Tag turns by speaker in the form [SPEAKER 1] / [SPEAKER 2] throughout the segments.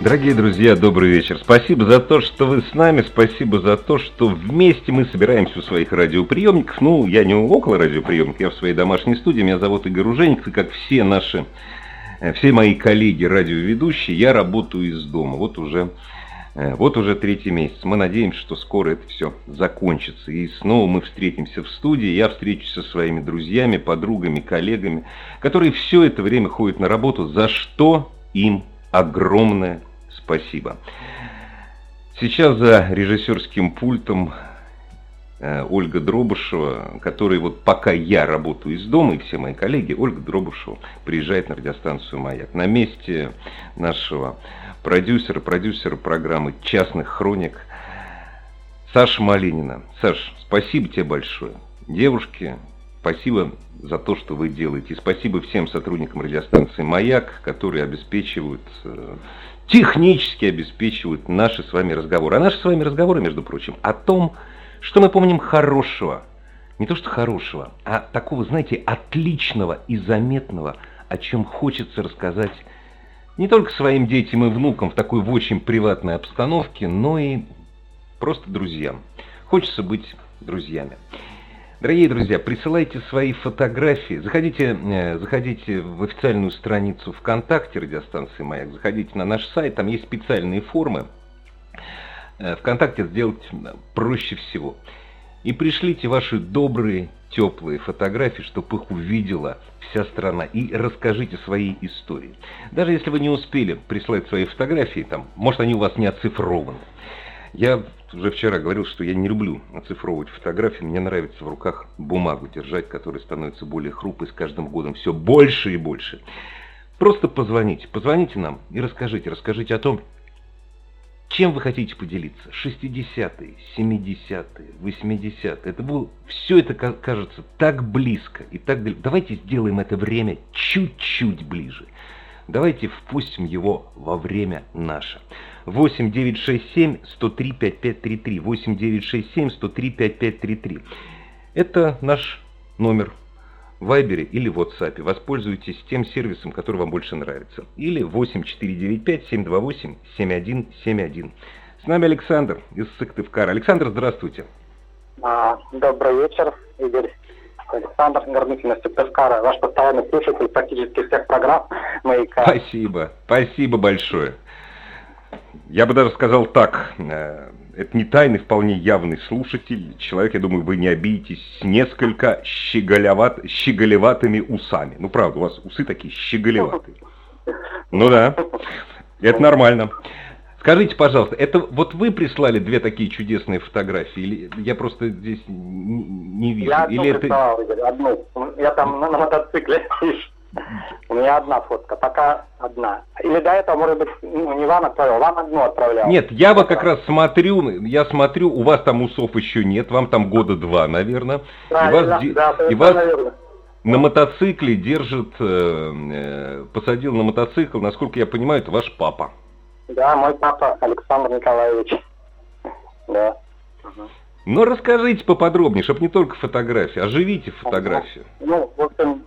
[SPEAKER 1] Дорогие друзья, добрый вечер. Спасибо за то, что вы с нами, спасибо за то, что вместе мы собираемся у своих радиоприемников. Ну, я не около радиоприемника, я в своей домашней студии, меня зовут Игорь Ужеников, и как все наши, э, все мои коллеги радиоведущие, я работаю из дома. Вот уже, э, вот уже третий месяц. Мы надеемся, что скоро это все закончится. И снова мы встретимся в студии, я встречусь со своими друзьями, подругами, коллегами, которые все это время ходят на работу, за что им огромное спасибо. Сейчас за режиссерским пультом э, Ольга Дробышева, которая вот пока я работаю из дома, и все мои коллеги, Ольга Дробышева приезжает на радиостанцию «Маяк». На месте нашего продюсера, продюсера программы «Частных хроник» Саша Малинина. Саш, спасибо тебе большое. Девушки, спасибо за то, что вы делаете. И спасибо всем сотрудникам радиостанции «Маяк», которые обеспечивают э, технически обеспечивают наши с вами разговоры. А наши с вами разговоры, между прочим, о том, что мы помним хорошего. Не то что хорошего, а такого, знаете, отличного и заметного, о чем хочется рассказать не только своим детям и внукам в такой в очень приватной обстановке, но и просто друзьям. Хочется быть друзьями. Дорогие друзья, присылайте свои фотографии. Заходите, э, заходите в официальную страницу ВКонтакте радиостанции «Маяк», заходите на наш сайт, там есть специальные формы. Э, ВКонтакте сделать проще всего. И пришлите ваши добрые, теплые фотографии, чтобы их увидела вся страна. И расскажите свои истории. Даже если вы не успели прислать свои фотографии, там, может они у вас не оцифрованы. Я уже вчера говорил, что я не люблю оцифровывать фотографии. Мне нравится в руках бумагу держать, которая становится более хрупкой с каждым годом все больше и больше. Просто позвоните, позвоните нам и расскажите, расскажите о том, чем вы хотите поделиться? 60-е, 70-е, 80-е. Это было, все это кажется так близко и так далеко. Давайте сделаем это время чуть-чуть ближе. Давайте впустим его во время наше. 8 967 103 5533. 8 967 103 5533. Это наш номер в Вайбере или в WhatsApp. Воспользуйтесь тем сервисом, который вам больше нравится. Или 8495 728 7171. С нами Александр из Сыктывкара. Александр, здравствуйте.
[SPEAKER 2] А, добрый вечер, Игорь. Александр Горныкин из Сыктывкара, ваш постоянный слушатель практически всех программ «Маяка».
[SPEAKER 1] Спасибо, спасибо большое. Я бы даже сказал так, э, это не тайный, вполне явный слушатель. Человек, я думаю, вы не обидитесь, с несколько щеголеват, щеголеватыми усами. Ну, правда, у вас усы такие щеголеватые. Ну да, это нормально. Скажите, пожалуйста, это вот вы прислали две такие чудесные фотографии, или я просто здесь не, вижу?
[SPEAKER 2] Я одну
[SPEAKER 1] или
[SPEAKER 2] прислал, это... Игорь, одну. Я там на, на мотоцикле, У меня одна фотка, пока одна. Или до этого, может быть, ну, не вам отправил, вам одну отправлял.
[SPEAKER 1] Нет, я вот как раз смотрю, я смотрю, у вас там усов еще нет, вам там года два, наверное.
[SPEAKER 2] Правильно, и вас, да,
[SPEAKER 1] и вас на мотоцикле держит, э, э, посадил на мотоцикл, насколько я понимаю, это ваш папа.
[SPEAKER 2] Да, мой папа Александр Николаевич. Да.
[SPEAKER 1] Ну, расскажите поподробнее, чтобы не только фотографии, оживите фотографию.
[SPEAKER 2] Ну, в общем,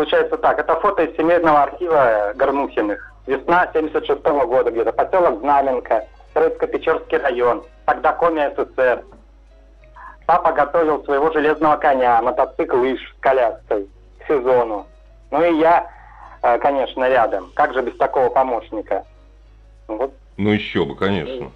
[SPEAKER 2] получается так. Это фото из семейного архива Горнухиных. Весна 76 -го года где-то. Поселок Знаменка, Троицко-Печорский район. Тогда коми СССР. Папа готовил своего железного коня, мотоцикл лыж с коляской к сезону. Ну и я, э, конечно, рядом. Как же без такого помощника?
[SPEAKER 1] Вот. Ну еще бы, конечно.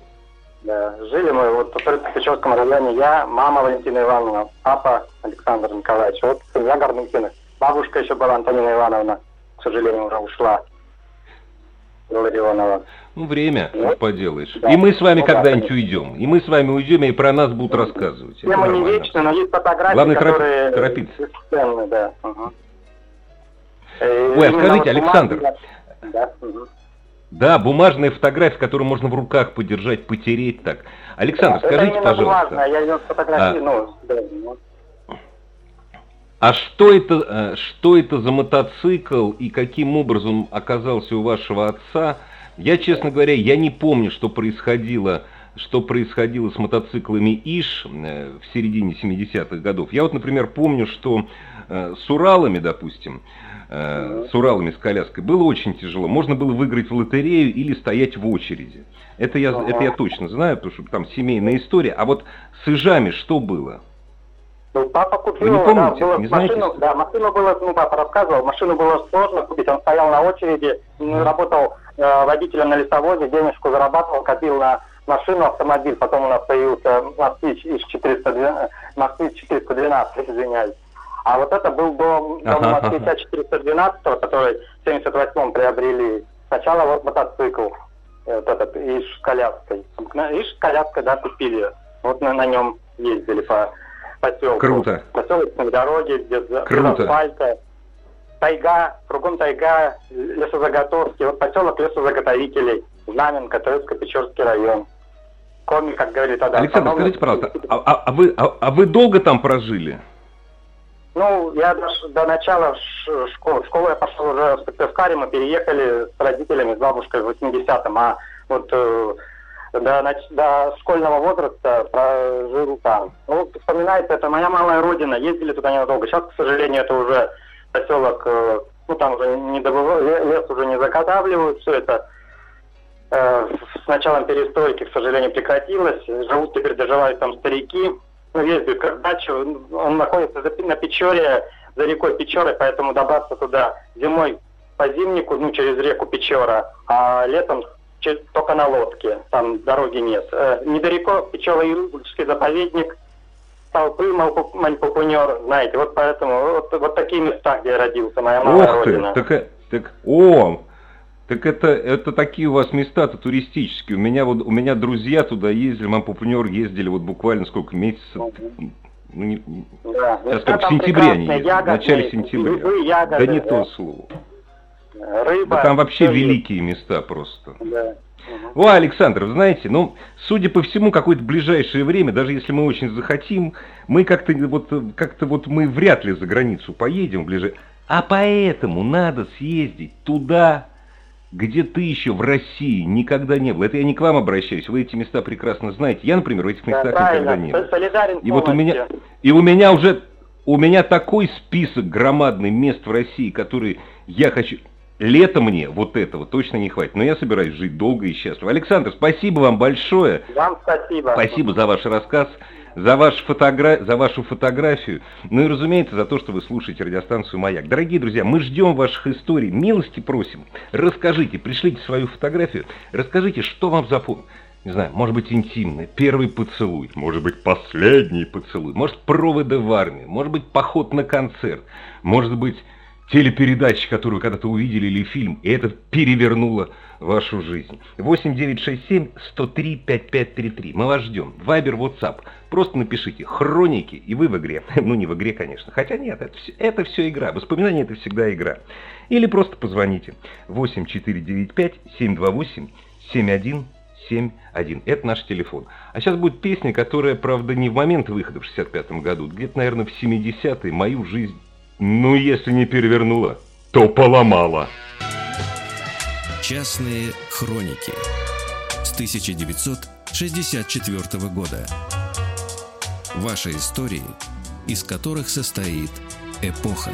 [SPEAKER 2] Да, жили мы вот в Троицко-Печорском районе. Я, мама Валентина Ивановна, папа Александр Николаевич. Вот семья Горнухиных. Бабушка еще была Антонина Ивановна, к сожалению, уже ушла. Ларионова.
[SPEAKER 1] Ну, время, вот. Ну, поделаешь. Да. И мы с вами ну, когда-нибудь да, уйдем. И мы с вами уйдем, и про нас будут рассказывать.
[SPEAKER 2] Тема не вечна, но есть фотографии,
[SPEAKER 1] Главное,
[SPEAKER 2] которые...
[SPEAKER 1] торопиться.
[SPEAKER 2] Бесценны, да. Угу.
[SPEAKER 1] Ой, а скажите, Александр,
[SPEAKER 2] да. угу.
[SPEAKER 1] Да, бумажная фотография, которую можно в руках подержать, потереть так. Александр,
[SPEAKER 2] да,
[SPEAKER 1] скажите,
[SPEAKER 2] это
[SPEAKER 1] пожалуйста.
[SPEAKER 2] Бумажная, я ее фотографирую, а, ну, да, ну.
[SPEAKER 1] А что это, э, что это за мотоцикл и каким образом оказался у вашего отца? Я, честно говоря, я не помню, что происходило, что происходило с мотоциклами ИШ э, в середине 70-х годов. Я вот, например, помню, что э, с Уралами, допустим, с Уралами с коляской было очень тяжело. Можно было выиграть в лотерею или стоять в очереди. Это я, это я точно знаю, потому что там семейная история. А вот с Ижами что было?
[SPEAKER 2] Ну, папа купил,
[SPEAKER 1] Вы не помните,
[SPEAKER 2] да, было,
[SPEAKER 1] не
[SPEAKER 2] машину,
[SPEAKER 1] знаете?
[SPEAKER 2] да, машину было, ну, папа рассказывал, машину было сложно купить, он стоял на очереди, ну, работал э, водителем на лесовозе, денежку зарабатывал, копил на машину, автомобиль, потом у нас появился Москвич из 412, Москвич 412, извиняюсь. А вот это был дом, дом
[SPEAKER 1] Ага,
[SPEAKER 2] Москвича
[SPEAKER 1] ага.
[SPEAKER 2] 412, который в 78-м приобрели. Сначала вот мотоцикл, э, вот этот, Иш с коляской. Иш с коляской, да, купили. Вот на, на нем ездили по поселку.
[SPEAKER 1] Круто.
[SPEAKER 2] Поселочные дороги, где за- без
[SPEAKER 1] Круто.
[SPEAKER 2] асфальта. Тайга, кругом тайга, лесозаготовки. Вот поселок лесозаготовителей, Знаменка, Троицко-Печорский район. Коми, как говорит тогда.
[SPEAKER 1] Александр, скажите, пожалуйста, а, а- а вы, а, а вы долго там прожили?
[SPEAKER 2] Ну, я до, начала школы. В школу я пошел уже в Сыктывкаре, мы переехали с родителями, с бабушкой в 80-м, а вот э, до, нач- до школьного возраста прожил там. Ну, вспоминается, это моя малая родина, ездили туда ненадолго. Сейчас, к сожалению, это уже поселок, э, ну, там уже не добыва- ле- лес уже не заготавливают, все это э, с началом перестройки, к сожалению, прекратилось. Живут теперь, доживают там старики. Ну, ездят как дачу. Он находится на Печоре, за рекой Печоры, поэтому добраться туда зимой по зимнику, ну, через реку Печора, а летом только на лодке, там дороги нет. Э, недалеко Печора-Юрский заповедник, Толпы, Мальпупунер, знаете, вот поэтому вот, вот такие места, где я родился, моя малая
[SPEAKER 1] Ох ты,
[SPEAKER 2] родина.
[SPEAKER 1] так, э, так, о, так это, это такие у вас места-то туристические. У меня вот, у меня друзья туда ездили, мам Пупнер ездили вот буквально сколько месяцев,
[SPEAKER 2] Мгм.
[SPEAKER 1] ну, не-
[SPEAKER 2] Да,
[SPEAKER 1] как в сентябре они ездили, в начале сентября.
[SPEAKER 2] ягоды,
[SPEAKER 1] да не
[SPEAKER 2] да.
[SPEAKER 1] то слово.
[SPEAKER 2] Рыба.
[SPEAKER 1] Да там вообще
[SPEAKER 2] есть.
[SPEAKER 1] великие места просто.
[SPEAKER 2] Да.
[SPEAKER 1] О, Александр, вы знаете, ну, судя по всему, какое-то ближайшее время, даже если мы очень захотим, мы как-то вот, как-то вот мы вряд ли за границу поедем ближе. А поэтому надо съездить туда, где ты еще в России никогда не был. Это я не к вам обращаюсь, вы эти места прекрасно знаете. Я, например, в этих
[SPEAKER 2] Да,
[SPEAKER 1] местах никогда
[SPEAKER 2] правильно,
[SPEAKER 1] не был.
[SPEAKER 2] солидарен
[SPEAKER 1] И вот у меня, и у меня уже, у меня такой список громадный мест в России, которые я хочу... Лето мне вот этого точно не хватит, но я собираюсь жить долго и счастливо. Александр, спасибо вам большое.
[SPEAKER 2] Вам спасибо.
[SPEAKER 1] Спасибо за ваш рассказ, за, ваш фотогра... за вашу фотографию, ну и, разумеется, за то, что вы слушаете радиостанцию «Маяк». Дорогие друзья, мы ждем ваших историй, милости просим. Расскажите, пришлите свою фотографию, расскажите, что вам запомнилось. Не знаю, может быть, интимный, первый поцелуй, может быть, последний поцелуй, может, проводы в армию, может быть, поход на концерт, может быть, телепередача, которую когда-то увидели, или фильм, и это перевернуло вашу жизнь. 8967-103-5533. Мы вас ждем. Вайбер, WhatsApp. Просто напишите «Хроники», и вы в игре. Ну, не в игре, конечно. Хотя нет, это все, это все игра. Воспоминания – это всегда игра. Или просто позвоните. 8495-728-7171. Это наш телефон. А сейчас будет песня, которая, правда, не в момент выхода в 65 году. Где-то, наверное, в 70-е мою жизнь, ну, если не перевернула, то поломала.
[SPEAKER 3] Частные хроники с 1964 года. Ваши истории, из которых состоит эпоха.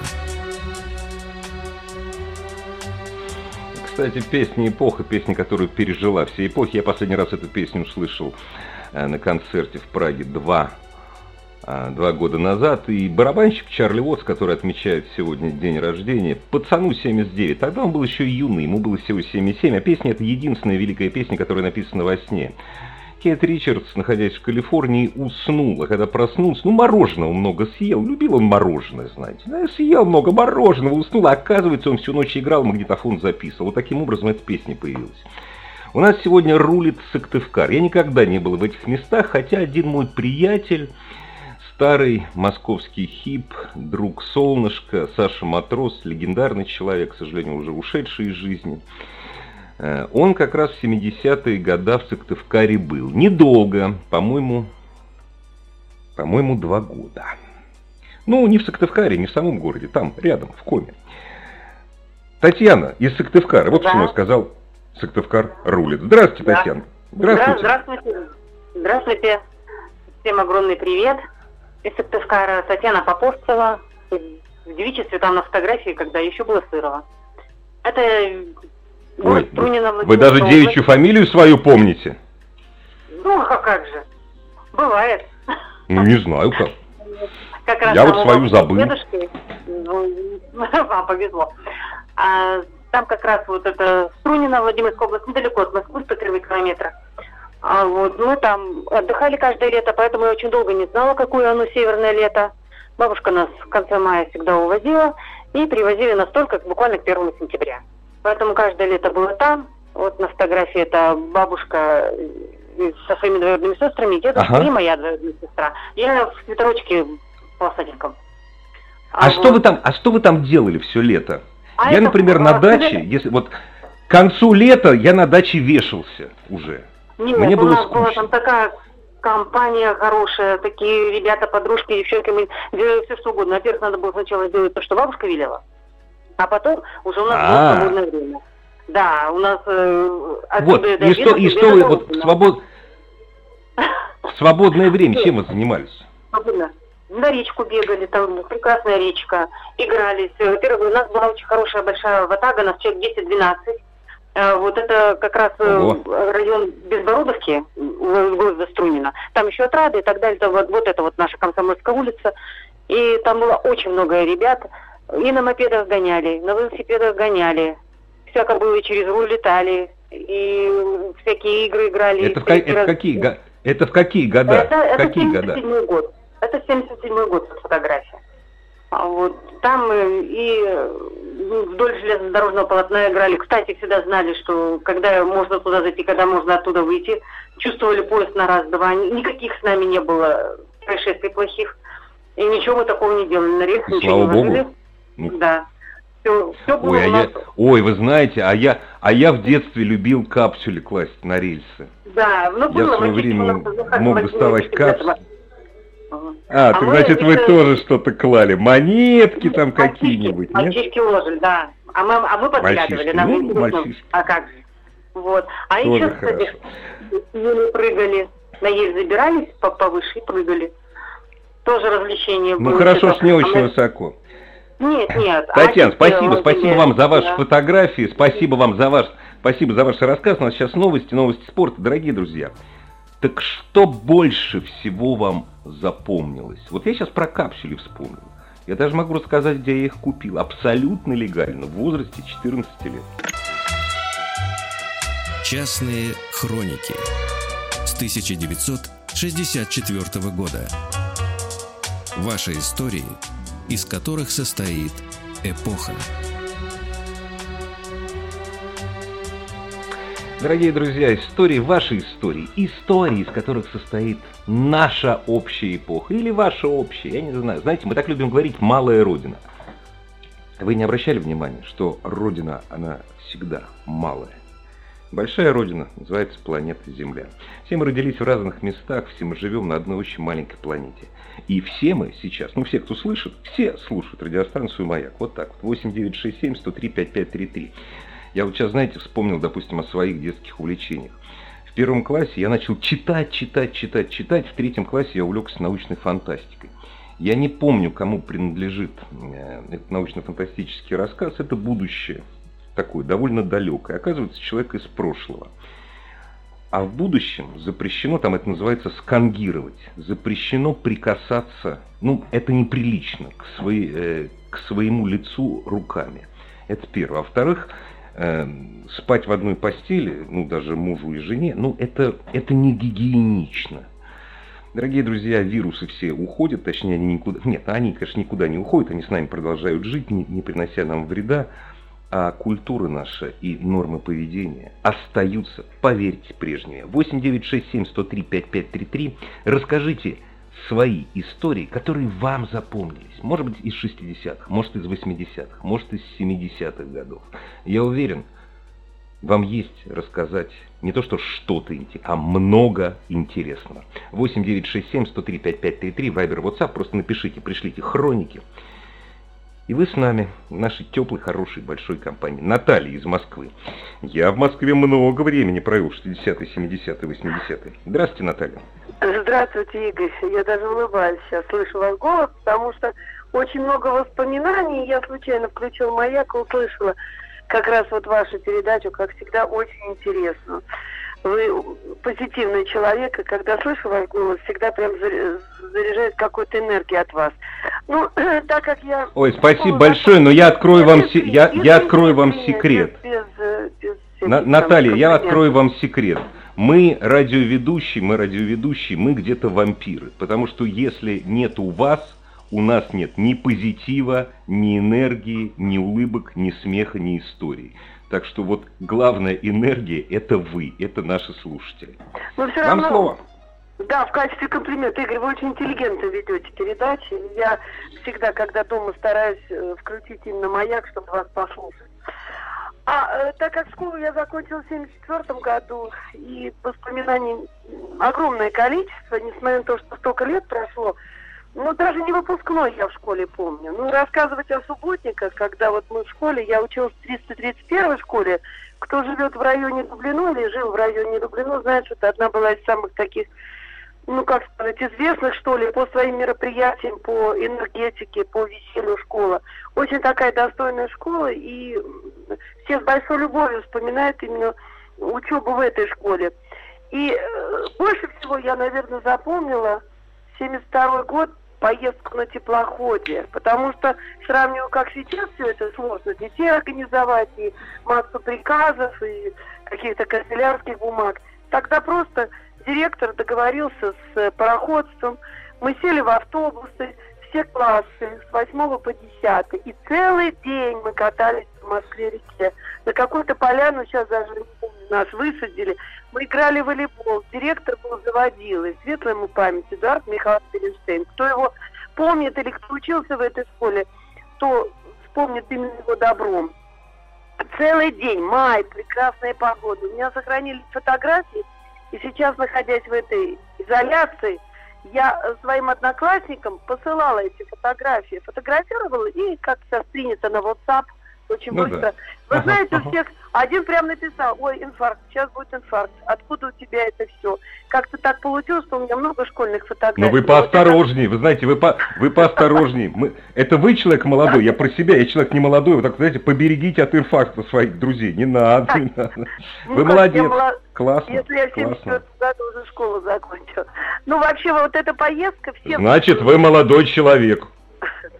[SPEAKER 1] Кстати, песня «Эпоха», песня, которую пережила все эпохи. Я последний раз эту песню услышал э, на концерте в Праге два, э, два года назад. И барабанщик Чарли Уотс, который отмечает сегодня день рождения, пацану 79. Тогда он был еще юный, ему было всего 77. А песня – это единственная великая песня, которая написана во сне. Кейт Ричардс, находясь в Калифорнии, уснул, а когда проснулся, ну, мороженого много съел, любил он мороженое, знаете, да, съел много мороженого, уснул, а оказывается, он всю ночь играл, магнитофон записывал, вот таким образом эта песня появилась. У нас сегодня рулит Сыктывкар, я никогда не был в этих местах, хотя один мой приятель, старый московский хип, друг солнышко, Саша Матрос, легендарный человек, к сожалению, уже ушедший из жизни, Э, он как раз в 70-е годы в Сыктывкаре был. Недолго, по-моему, по-моему, два года. Ну, не в Сыктывкаре, не в самом городе, там, рядом, в Коме. Татьяна из Сыктывкара. Вот да. почему я сказал, Сыктывкар рулит. Здравствуйте, да. Татьяна.
[SPEAKER 4] Здравствуйте. Здравствуйте. Здравствуйте. Всем огромный привет. Из Сыктывкара Татьяна Поповцева. В девичестве там на фотографии, когда еще было сырово. Это
[SPEAKER 1] Ой, Трунино, Вы даже девичью фамилию свою помните?
[SPEAKER 4] Ну, а как же. Бывает.
[SPEAKER 1] Ну, не знаю как. как раз Я вот свою забыл.
[SPEAKER 4] Дедушки, ну, вам повезло. А, там как раз вот это Струнино, Владимирская область, недалеко от Москвы, 103 километра. А вот мы там отдыхали каждое лето, поэтому я очень долго не знала, какое оно северное лето. Бабушка нас в конце мая всегда увозила и привозили нас только буквально к первому сентября. Поэтому каждое лето было там. Вот на фотографии это бабушка со своими двоюродными сестрами, дедушка ага. и моя двоюродная сестра. Я в свитерочке полосатеньком.
[SPEAKER 1] А, а вот. что вы там, а что вы там делали все лето? А я, например, на даче, если вот к концу лета я на даче вешался уже.
[SPEAKER 4] Нет, Мне у было нас скучно. была там такая компания хорошая, такие ребята, подружки, девчонки, мы делали все что угодно. Во-первых, надо было сначала сделать то, что бабушка велела, а потом уже у нас было а. свободное время. Да, у нас
[SPEAKER 1] э, вот, и что, и что вы вот свобод... свободное время чем вы занимались?
[SPEAKER 4] На речку бегали, там прекрасная речка, игрались. Во-первых, у нас была очень хорошая большая ватага, нас человек 10-12. Э, вот это как раз э, Ого. район Безбородовки, города Струнина. Там еще отрады и так далее. Вот, вот это вот наша Комсомольская улица. И там было очень много ребят. И на мопедах гоняли, на велосипедах гоняли. Всяко было, через руль летали. И всякие игры играли.
[SPEAKER 1] Это, в, это, в какие, это в какие года?
[SPEAKER 4] Это, это
[SPEAKER 1] какие
[SPEAKER 4] года? год. Это 77 год фотография. А вот там и вдоль железнодорожного полотна играли. Кстати, всегда знали, что когда можно туда зайти, когда можно оттуда выйти. Чувствовали поезд на раз-два. Никаких с нами не было происшествий плохих. И ничего мы такого не делали. На рельсы ничего
[SPEAKER 1] не ложили.
[SPEAKER 4] Ну. Да. Все, все было
[SPEAKER 1] ой, а нас... я, ой, вы знаете, а я, а я в детстве любил капсули класть на рельсы.
[SPEAKER 4] Да, ну было.
[SPEAKER 1] Я в свое время мог доставать капсули. А, а значит, вы тоже что-то клали. Монетки там какие-нибудь,
[SPEAKER 4] нет? Мальчишки ложили, да. А мы, а мы подглядывали. на ну, мальчишки. А как же? Вот. А тоже еще, кстати, мы прыгали. На ель забирались повыше и прыгали. Тоже развлечение
[SPEAKER 1] ну, было. Ну, хорошо, что не очень а высоко.
[SPEAKER 4] Нет, нет.
[SPEAKER 1] Татьяна, спасибо, спасибо вам за ваши да. фотографии, спасибо вам за ваш, спасибо за ваш рассказ. У нас сейчас новости, новости спорта, дорогие друзья. Так что больше всего вам запомнилось? Вот я сейчас про капсули вспомнил. Я даже могу рассказать, где я их купил. Абсолютно легально, в возрасте 14 лет.
[SPEAKER 3] Частные хроники с 1964 года. Ваши истории, из которых состоит эпоха.
[SPEAKER 1] Дорогие друзья, истории, ваши истории, истории, из которых состоит наша общая эпоха или ваша общая, я не знаю. Знаете, мы так любим говорить «малая Родина». Вы не обращали внимания, что Родина, она всегда малая? Большая Родина называется планета Земля. Все мы родились в разных местах, все мы живем на одной очень маленькой планете. И все мы сейчас, ну все, кто слышит, все слушают радиостанцию «Маяк». Вот так вот, 8967 103 5533. Я вот сейчас, знаете, вспомнил, допустим, о своих детских увлечениях. В первом классе я начал читать, читать, читать, читать. В третьем классе я увлекся научной фантастикой. Я не помню, кому принадлежит э, этот научно-фантастический рассказ. Это будущее такое, довольно далекое. Оказывается, человек из прошлого. А в будущем запрещено, там это называется скангировать, запрещено прикасаться, ну, это неприлично, к, своей, э, к своему лицу руками. Это первое. А во-вторых, э, спать в одной постели, ну, даже мужу и жене, ну, это, это не гигиенично. Дорогие друзья, вирусы все уходят, точнее, они никуда... Нет, они, конечно, никуда не уходят, они с нами продолжают жить, не, не принося нам вреда, а культура наша и нормы поведения остаются, поверьте, прежними. 8967 103 5533. Расскажите, свои истории, которые вам запомнились. Может быть, из 60-х, может, из 80-х, может, из 70-х годов. Я уверен, вам есть рассказать не то что что-то а много интересного. 8967 103 5533, Вайбер, WhatsApp, просто напишите, пришлите хроники. И вы с нами, в нашей теплой, хорошей, большой компании. Наталья из Москвы. Я в Москве много времени провел, 60-е, 70-е, 80-е. Здравствуйте, Наталья.
[SPEAKER 5] Здравствуйте, Игорь. Я даже улыбаюсь сейчас, слышу ваш голос, потому что очень много воспоминаний. Я случайно включил маяк и услышала как раз вот вашу передачу, как всегда, очень интересно. Вы позитивный человек, и когда слышу ваш голос, всегда прям заряжает какой-то энергии от вас. Ну, так как я...
[SPEAKER 1] Ой, спасибо большое, но я открою вам, се... я, я открою вам секрет. Без, без, без На, Наталья, я открою вам секрет. Мы радиоведущие, мы радиоведущие, мы где-то вампиры. Потому что если нет у вас у нас нет ни позитива, ни энергии, ни улыбок, ни смеха, ни истории. Так что вот главная энергия – это вы, это наши слушатели.
[SPEAKER 5] Но все Вам равно... слово. Да, в качестве комплимента, Игорь, вы очень интеллигентно ведете передачи. Я всегда, когда дома, стараюсь э, включить именно маяк, чтобы вас послушать. А э, так как школу я закончила в 1974 году, и воспоминаний огромное количество, несмотря на то, что столько лет прошло, ну, даже не выпускной я в школе помню. Ну, рассказывать о субботниках, когда вот мы в школе, я училась в 331 школе, кто живет в районе Дублино или жил в районе Дублино, знает, что это одна была из самых таких, ну, как сказать, известных, что ли, по своим мероприятиям, по энергетике, по веселью школа. Очень такая достойная школа, и все с большой любовью вспоминают именно учебу в этой школе. И э, больше всего я, наверное, запомнила 72 год поездку на теплоходе, потому что сравниваю, как сейчас все это сложно, детей организовать, и массу приказов, и каких-то канцелярских бумаг. Тогда просто директор договорился с пароходством, мы сели в автобусы, все классы с 8 по 10. И целый день мы катались в Москве-реке. На какую-то поляну, сейчас даже нас высадили. Мы играли в волейбол. Директор был заводилой. Светлая ему память. Эдуард Михайлович Перенштейн. Кто его помнит или кто учился в этой школе, то вспомнит именно его добром. Целый день, май, прекрасная погода. У меня сохранились фотографии. И сейчас, находясь в этой изоляции, я своим одноклассникам посылала эти фотографии, фотографировала и, как сейчас принято на WhatsApp, очень ну быстро. Да. Вы ага, знаете, ага. у всех один прям написал, ой, инфаркт, сейчас будет инфаркт. Откуда у тебя это все? Как-то так получилось, что у меня много школьных фотографий.
[SPEAKER 1] Но вы поосторожнее, вы знаете, вы, по, вы поосторожнее. Мы, это вы человек молодой, я про себя, я человек не молодой, вы так, знаете, поберегите от инфаркта своих друзей, не надо, не надо. Ну, вы молодец, классно.
[SPEAKER 5] Если я в 74 году уже школу закончил. Ну, вообще, вот эта поездка...
[SPEAKER 1] Значит, вы молодой человек.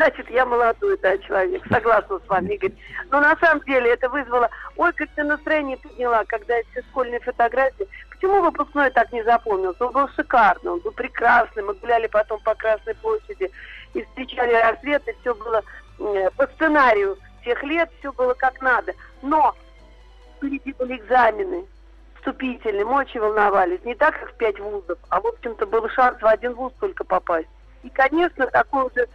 [SPEAKER 5] Значит, я молодой, да, человек. Согласна с вами, Игорь. Но на самом деле это вызвало... Ой, как ты настроение подняла, когда эти школьные фотографии. Почему выпускной так не запомнился? Он был шикарный, он был прекрасный. Мы гуляли потом по Красной площади и встречали рассвет, и все было по сценарию тех лет, все было как надо. Но впереди были экзамены вступительные, мы очень волновались. Не так, как в пять вузов, а, в общем-то, был шанс в один вуз только попасть. И, конечно, такой уже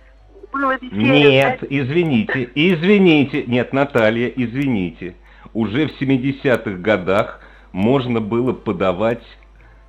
[SPEAKER 5] было
[SPEAKER 1] веселье. Нет, извините, извините. Нет, Наталья, извините. Уже в 70-х годах можно было подавать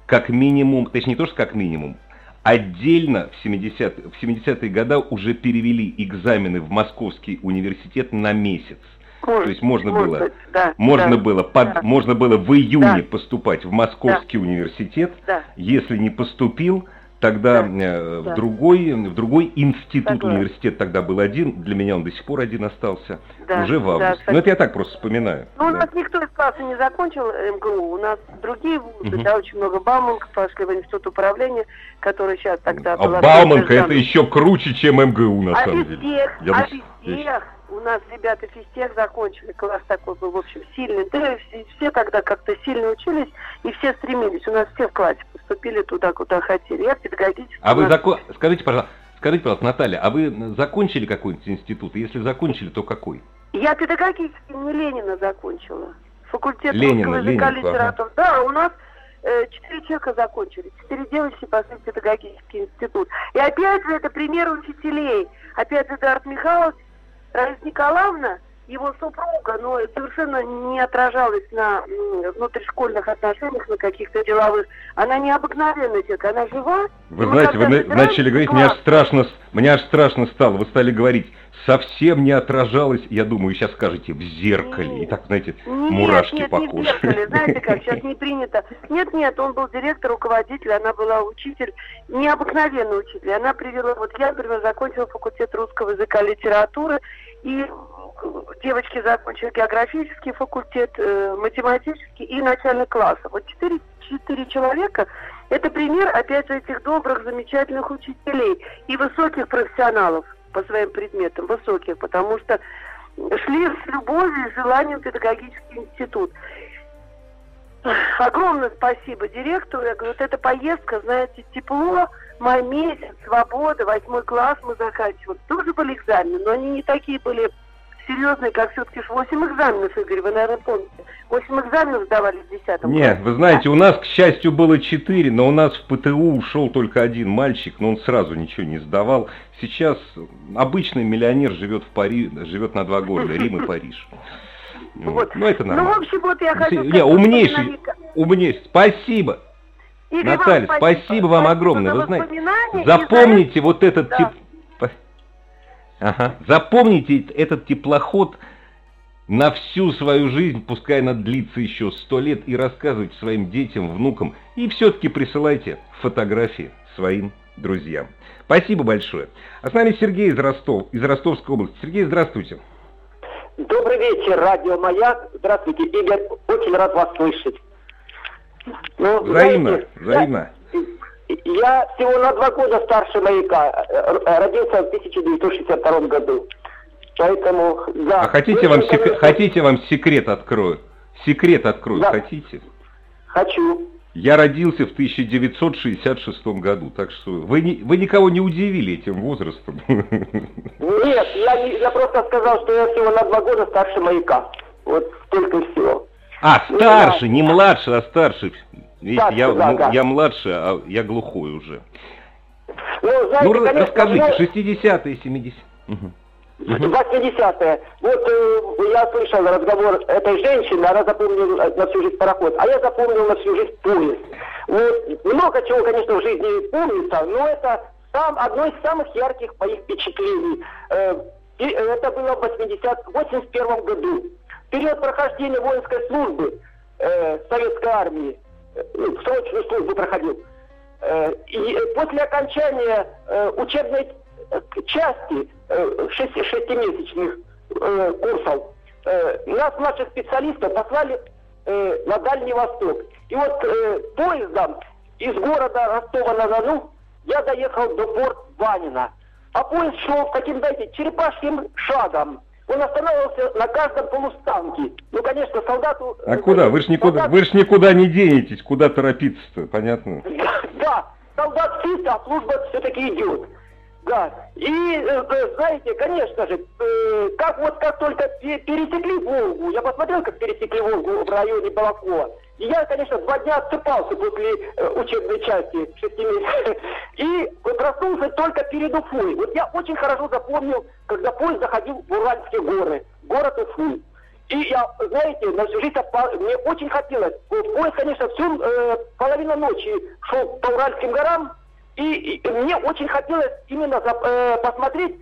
[SPEAKER 1] как минимум, точнее не то, что как минимум, отдельно в 70-е в 70 годы уже перевели экзамены в Московский университет на месяц. Может, То есть можно может было, да, можно да, было, под, да. можно было в июне да. поступать в Московский да. университет. Да. Если не поступил, Тогда да, э, в, да. Другой, в другой институт, Согласна. университет тогда был один, для меня он до сих пор один остался, да, уже в августе. Да, Но это я так просто вспоминаю.
[SPEAKER 5] Ну, да. у нас никто из класса не закончил МГУ, у нас другие вузы, угу. да, очень много Бауманка пошли в институт управления, который сейчас тогда...
[SPEAKER 1] А Бауманка это еще круче, чем МГУ, на а самом деле.
[SPEAKER 5] Всех, я а везде у нас ребята физтех закончили, класс такой был, в общем, сильный. Да, все, все тогда как-то сильно учились, и все стремились. У нас все в классе поступили туда, куда хотели. Я педагогический.
[SPEAKER 1] А вы закон... Скажите, пожалуйста, скажите, пожалуйста, Наталья, а вы закончили какой-нибудь институт? Если закончили, то какой?
[SPEAKER 5] Я педагогический не Ленина закончила. Факультет Ленина, русского языка, литературы. Ага. Да, у нас э, четыре человека закончили. Четыре девочки пошли в педагогический институт. И опять же, это пример учителей. Опять же, Эдуард Михайлович, Раиса Николаевна его супруга, но совершенно не отражалась на внутришкольных отношениях, на каких-то деловых. Она необыкновенная человек, она жива.
[SPEAKER 1] Вы знаете, вы начали говорить, мне аж страшно, мне аж страшно стало. Вы стали говорить, совсем не отражалась, я думаю, сейчас скажете, в зеркале. Нет. И так, знаете, нет, мурашки
[SPEAKER 5] нет,
[SPEAKER 1] по коже.
[SPEAKER 5] Не в зеркале, знаете как, сейчас не принято. Нет, нет, он был директор, руководитель, она была учитель, необыкновенный учитель. Она привела, вот я, например, закончила факультет русского языка и литературы, и девочки закончили географический факультет, э, математический и начальный класс. Вот четыре, четыре человека – это пример, опять же, этих добрых, замечательных учителей и высоких профессионалов по своим предметам, высоких, потому что шли с любовью и желанием в педагогический институт. Огромное спасибо директору. Я говорю, вот эта поездка, знаете, тепло, май месяц, свобода, восьмой класс мы заканчивали. Тоже были экзамены, но они не такие были серьезные, как все-таки 8 экзаменов, Игорь, вы, наверное, помните. 8 экзаменов сдавали в 10
[SPEAKER 1] Нет, вы знаете, у нас, к счастью, было 4, но у нас в ПТУ ушел только один мальчик, но он сразу ничего не сдавал. Сейчас обычный миллионер живет в Париже, живет на два города, Рим и Париж. Вот. Ну, это нормально. Ну, в общем, вот я хочу... Не, умнейший, умнейший. Спасибо. Игорь, Наталья, спасибо, спасибо вам огромное. Вы знаете, запомните вот этот да. тип Ага. Запомните этот теплоход на всю свою жизнь, пускай она длится еще сто лет, и рассказывайте своим детям, внукам, и все-таки присылайте фотографии своим друзьям. Спасибо большое. А с нами Сергей из Ростов, из Ростовской области. Сергей, здравствуйте.
[SPEAKER 6] Добрый вечер, радио Маяк. Здравствуйте, Игорь. Очень рад вас слышать.
[SPEAKER 1] Ну, взаимно, знаете, взаимно.
[SPEAKER 6] Я всего на два года старше маяка. Э, родился в 1962 году. Поэтому,
[SPEAKER 1] да. А хотите, вам, конечно... сек... хотите вам секрет открою? Секрет открою, да. хотите?
[SPEAKER 6] Хочу.
[SPEAKER 1] Я родился в 1966 году, так что вы, не, вы никого не удивили этим возрастом.
[SPEAKER 6] Нет, я, не, я просто сказал, что я всего на два года старше маяка. Вот только всего.
[SPEAKER 1] А, старше, не младше, а старше. Видите, так, я, да, ну, да. я младше, а я глухой уже. Ну, знаете, ну конечно, расскажите, ну, 60-е, 70-е. Угу.
[SPEAKER 6] 80-е. Вот э, я слышал разговор этой женщины, она запомнила на всю жизнь пароход, а я запомнил на всю жизнь поезд. Вот, много чего, конечно, в жизни помнится, но это сам, одно из самых ярких моих впечатлений. Э, и это было в 80, 81 году. В период прохождения воинской службы э, Советской армии ну, срочную службу проходил. Э, и после окончания э, учебной э, части шести, шестимесячных курсов нас, наших специалистов, послали на Дальний Восток. И вот поездом из города Ростова-на-Дону я доехал до порт Ванина. А поезд шел таким, знаете, черепашьим шагом. Он останавливался на каждом полустанке. Ну, конечно, солдату...
[SPEAKER 1] А куда? Вы же никуда, солдат... вы ж никуда не денетесь. Куда торопиться-то, понятно?
[SPEAKER 6] Да, да. Солдат спит, а служба все-таки идет. Да. И, э, э, знаете, конечно же, э, как вот как только пересекли Волгу, я посмотрел, как пересекли Волгу в районе Балакова, я, конечно, два дня отсыпался после э, учебной части шести месяцев. И проснулся только перед Уфой. Вот я очень хорошо запомнил, когда поезд заходил в Уральские горы, город Уфу. И я, знаете, на всю жизнь мне очень хотелось. Поезд, конечно, всю э, половину ночи шел по Уральским горам, и, и мне очень хотелось именно за, э, посмотреть,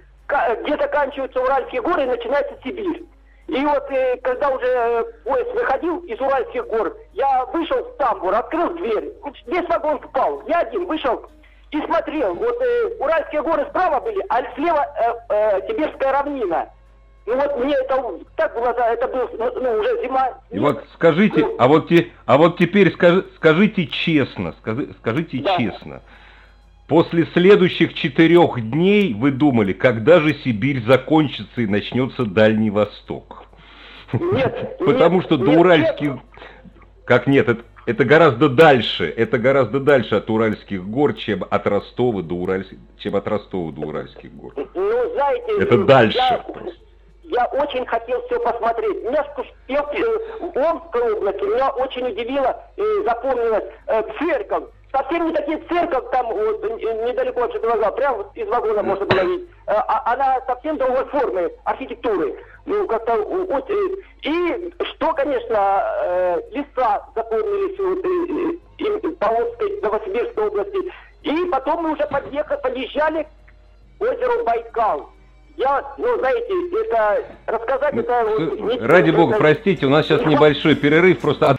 [SPEAKER 6] где заканчиваются Уральские горы и начинается Сибирь. И вот э, когда уже э, поезд выходил из Уральских гор, я вышел в тамбур, открыл дверь, весь вагон спал, я один вышел и смотрел. Вот э, Уральские горы справа были, а слева э, э, Сибирская равнина. Ну вот мне это так было, это был ну, ну, уже зима.
[SPEAKER 1] И вот скажите, ну, а вот те, а вот теперь скажи, скажите честно, скажи, скажите да. честно. После следующих четырех дней вы думали, когда же Сибирь закончится и начнется Дальний Восток? Нет. Потому что до Уральских... Как нет, это, это гораздо дальше, это гораздо дальше от Уральских гор, чем от Ростова до Уральских, чем от Ростова до Уральских гор.
[SPEAKER 6] Ну, знаете,
[SPEAKER 1] это дальше. Я,
[SPEAKER 6] я очень хотел все посмотреть. Меня в, Омской области меня очень удивило и запомнилась э, церковь совсем не такие церковь там вот, недалеко от Шедовага, прямо из вагона можно было видеть. А, она совсем другой формы, архитектуры. Ну, как-то вот, и что, конечно, э, леса заполнились вот, и, и, по Волжской, Новосибирской области. И потом мы уже подъехали, подъезжали к озеру Байкал. Я, ну, знаете, это рассказать это...
[SPEAKER 1] Вот, Ради бога, простите, у нас сейчас небольшой перерыв, просто...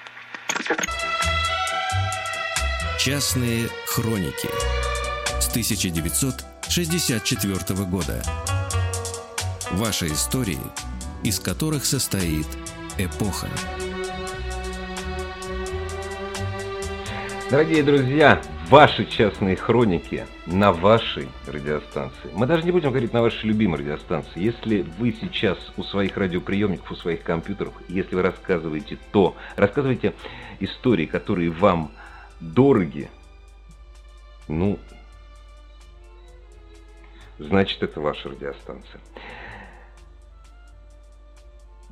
[SPEAKER 3] Частные хроники с 1964 года. Ваши истории, из которых состоит эпоха.
[SPEAKER 1] Дорогие друзья, ваши частные хроники на вашей радиостанции. Мы даже не будем говорить на вашей любимой радиостанции. Если вы сейчас у своих радиоприемников, у своих компьютеров, если вы рассказываете то, рассказывайте истории, которые вам дороги, ну, значит, это ваша радиостанция.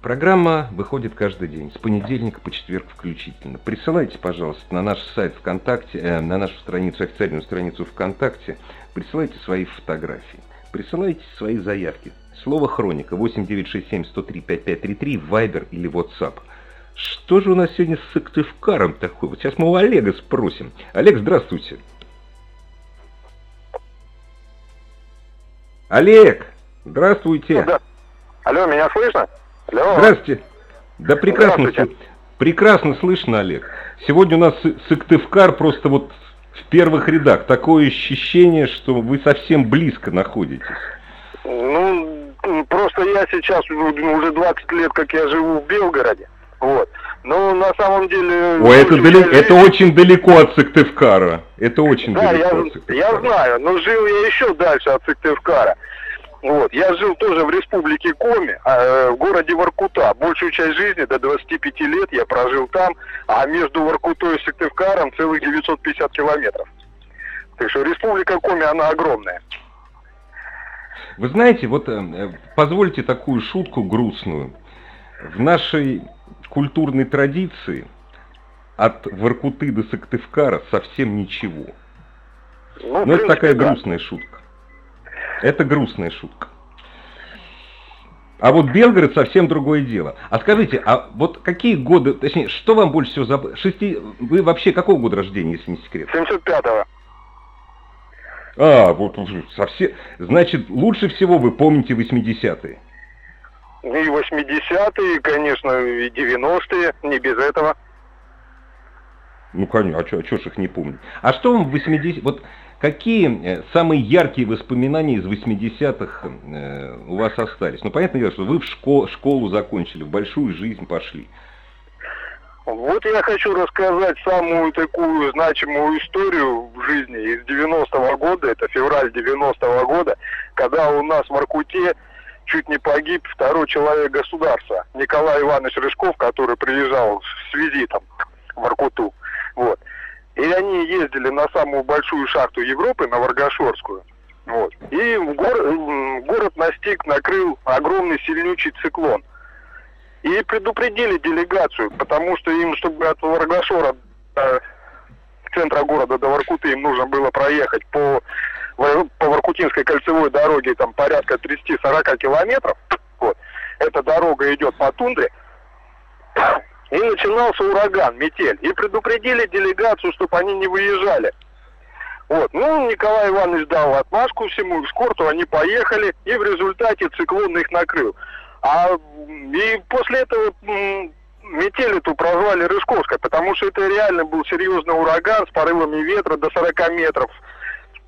[SPEAKER 1] Программа выходит каждый день, с понедельника по четверг включительно. Присылайте, пожалуйста, на наш сайт ВКонтакте, э, на нашу страницу, официальную страницу ВКонтакте, присылайте свои фотографии, присылайте свои заявки. Слово «Хроника» 8967 103 5533, Вайбер или WhatsApp – что же у нас сегодня с Сыктывкаром такое? Вот сейчас мы у Олега спросим. Олег, здравствуйте. Олег, здравствуйте. Да.
[SPEAKER 7] Алло, меня слышно?
[SPEAKER 1] Алло. Здравствуйте. Да прекрасно, прекрасно слышно, Олег. Сегодня у нас Сыктывкар просто вот в первых рядах. Такое ощущение, что вы совсем близко находитесь.
[SPEAKER 7] Ну, просто я сейчас уже 20 лет, как я живу в Белгороде. Вот. Ну, на самом деле...
[SPEAKER 1] О, это, далеко, жил... это очень далеко от Сыктывкара. Это очень
[SPEAKER 7] да,
[SPEAKER 1] далеко
[SPEAKER 7] я, от Сыктывкара. я знаю, но жил я еще дальше от Сыктывкара. Вот. Я жил тоже в республике Коми, э, в городе Воркута. Большую часть жизни, до 25 лет, я прожил там, а между Воркутой и Сыктывкаром целых 950 километров. Так что республика Коми, она огромная.
[SPEAKER 1] Вы знаете, вот э, позвольте такую шутку грустную. В нашей культурной традиции от Воркуты до Сыктывкара совсем ничего. Ну, Но это такая да. грустная шутка. Это грустная шутка. А вот Белгород совсем другое дело. А скажите, а вот какие годы, точнее, что вам больше всего забыли? Шести... Вы вообще какого года рождения, если не секрет?
[SPEAKER 7] 75-го.
[SPEAKER 1] А, вот совсем... Значит, лучше всего вы помните 80-е.
[SPEAKER 7] И 80-е, конечно, и 90-е, не без этого.
[SPEAKER 1] Ну, конечно, а что ж их не помню. А что вам в 80 Вот какие э, самые яркие воспоминания из 80-х э, у вас остались? Ну, понятное дело, что вы в школ, школу закончили, в большую жизнь пошли.
[SPEAKER 7] Вот я хочу рассказать самую такую значимую историю в жизни из 90-го года, это февраль 90-го года, когда у нас в Аркуте чуть не погиб второй человек государства, Николай Иванович Рыжков, который приезжал с визитом в Аркуту. Вот. И они ездили на самую большую шахту Европы, на Варгашорскую. Вот. И город, город настиг, накрыл огромный сильнючий циклон. И предупредили делегацию, потому что им, чтобы от Варгашора до центра города до Воркуты, им нужно было проехать по по Воркутинской кольцевой дороге там порядка 30-40 километров. Вот. Эта дорога идет по тундре. И начинался ураган, метель. И предупредили делегацию, чтобы они не выезжали. Вот. Ну, Николай Иванович дал отмашку всему эскорту, они поехали, и в результате циклон их накрыл. А и после этого метель эту прозвали Рыжковской, потому что это реально был серьезный ураган с порывами ветра до 40 метров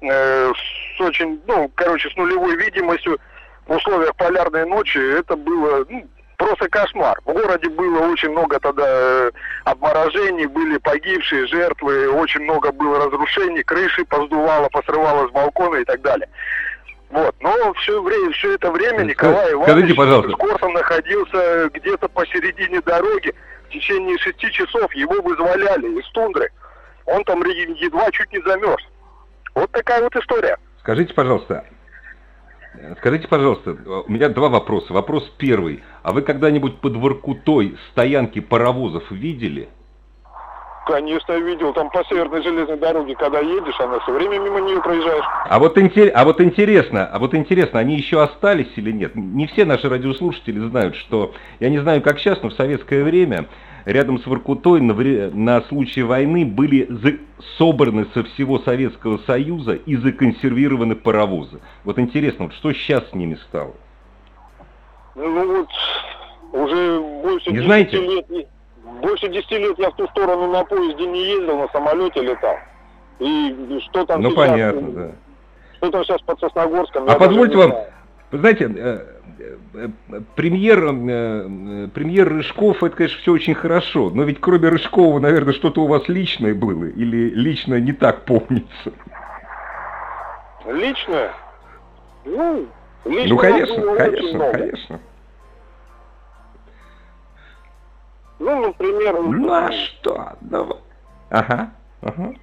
[SPEAKER 7] э, с очень, ну, короче, с нулевой видимостью в условиях полярной ночи это было ну, просто кошмар. В городе было очень много тогда э, обморожений, были погибшие, жертвы, очень много было разрушений, крыши поздувало, посрывало с балкона и так далее. Вот. Но все, время, все это время Николай Иванович
[SPEAKER 1] пожалуйста.
[SPEAKER 7] с Корсом находился где-то посередине дороги. В течение шести часов его вызволяли из тундры. Он там едва чуть не замерз. Вот такая вот история.
[SPEAKER 1] Скажите, пожалуйста, Скажите, пожалуйста, у меня два вопроса. Вопрос первый. А вы когда-нибудь под Воркутой стоянки паровозов видели?
[SPEAKER 7] Конечно, видел. Там по северной железной дороге, когда едешь, она все время мимо нее проезжаешь.
[SPEAKER 1] А вот, интер... а вот интересно, а вот интересно, они еще остались или нет? Не все наши радиослушатели знают, что, я не знаю, как сейчас, но в советское время рядом с Воркутой на, вре... на случай войны были за... собраны со всего Советского Союза и законсервированы паровозы. Вот интересно, вот что сейчас с ними стало?
[SPEAKER 7] Ну вот, уже больше
[SPEAKER 1] не знаете?
[SPEAKER 7] лет больше 10 лет я в ту сторону на поезде не ездил, на самолете летал. И что там
[SPEAKER 1] Ну сейчас, понятно, да.
[SPEAKER 7] Что там сейчас под Сосногорском?
[SPEAKER 1] А позвольте вам, вы знаете, э, премьер, э, премьер Рыжков, это, конечно, все очень хорошо, но ведь кроме Рыжкова, наверное, что-то у вас личное было, или лично не так помнится?
[SPEAKER 7] Личное? Ну, лично
[SPEAKER 1] ну конечно, конечно, конечно.
[SPEAKER 7] Ну, например...
[SPEAKER 1] Ну, а что? Давай. Ага, ага.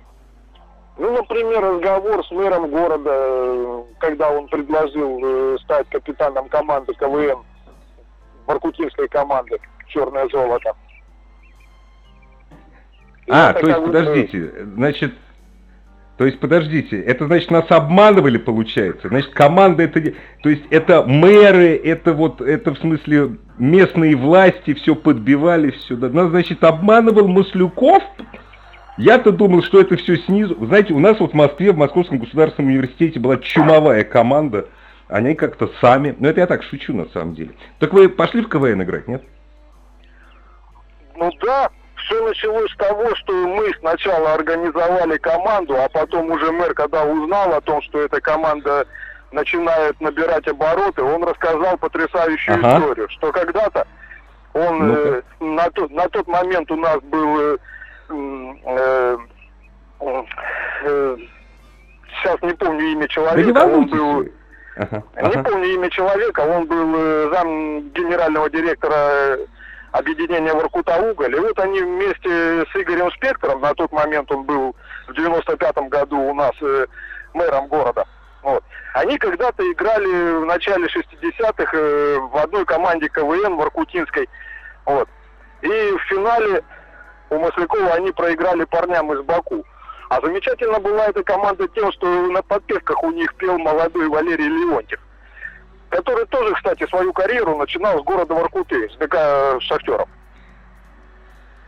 [SPEAKER 7] Ну, например, разговор с мэром города, когда он предложил э, стать капитаном команды КВН, Воркутинской команды «Черное золото».
[SPEAKER 1] а, то есть, подождите, значит, то есть, подождите, это значит нас обманывали, получается? Значит, команда это... То есть, это мэры, это вот, это в смысле местные власти все подбивали, все. Да. Нас, значит, обманывал Маслюков? Я-то думал, что это все снизу. Вы знаете, у нас вот в Москве, в Московском государственном университете была чумовая команда. Они как-то сами... Ну, это я так шучу, на самом деле. Так вы пошли в КВН играть, нет?
[SPEAKER 7] Ну да, все началось с того, что мы сначала организовали команду, а потом уже мэр, когда узнал о том, что эта команда начинает набирать обороты, он рассказал потрясающую ага. историю, что когда-то он э, на, тот, на тот момент у нас был э, э, э, сейчас не помню имя человека,
[SPEAKER 1] да не
[SPEAKER 7] он был
[SPEAKER 1] ага.
[SPEAKER 7] не помню имя человека, он был э, зам генерального директора объединения Воркута-Уголь. И вот они вместе с Игорем Спектором, на тот момент он был в 95-м году у нас э, мэром города, вот, они когда-то играли в начале 60-х э, в одной команде КВН Воркутинской. Вот. И в финале у Маслякова они проиграли парням из Баку. А замечательно была эта команда тем, что на подпевках у них пел молодой Валерий Леонтьев который тоже, кстати, свою карьеру начинал с города Воркуты, с ДК Шахтеров.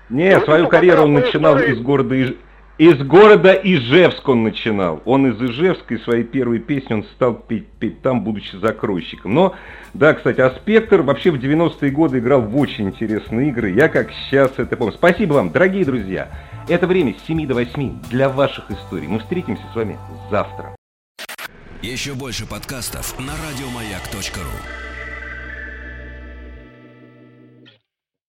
[SPEAKER 1] Не, ну, свою карьеру он начинал истории... из города Иж... из города Ижевск он начинал. Он из Ижевска, и своей первой песни он стал петь, петь там, будучи закройщиком. Но, да, кстати, а Спектр вообще в 90-е годы играл в очень интересные игры. Я как сейчас это помню. Спасибо вам, дорогие друзья. Это время с 7 до 8 для ваших историй. Мы встретимся с вами завтра.
[SPEAKER 3] Еще больше подкастов на радиомаяк.ру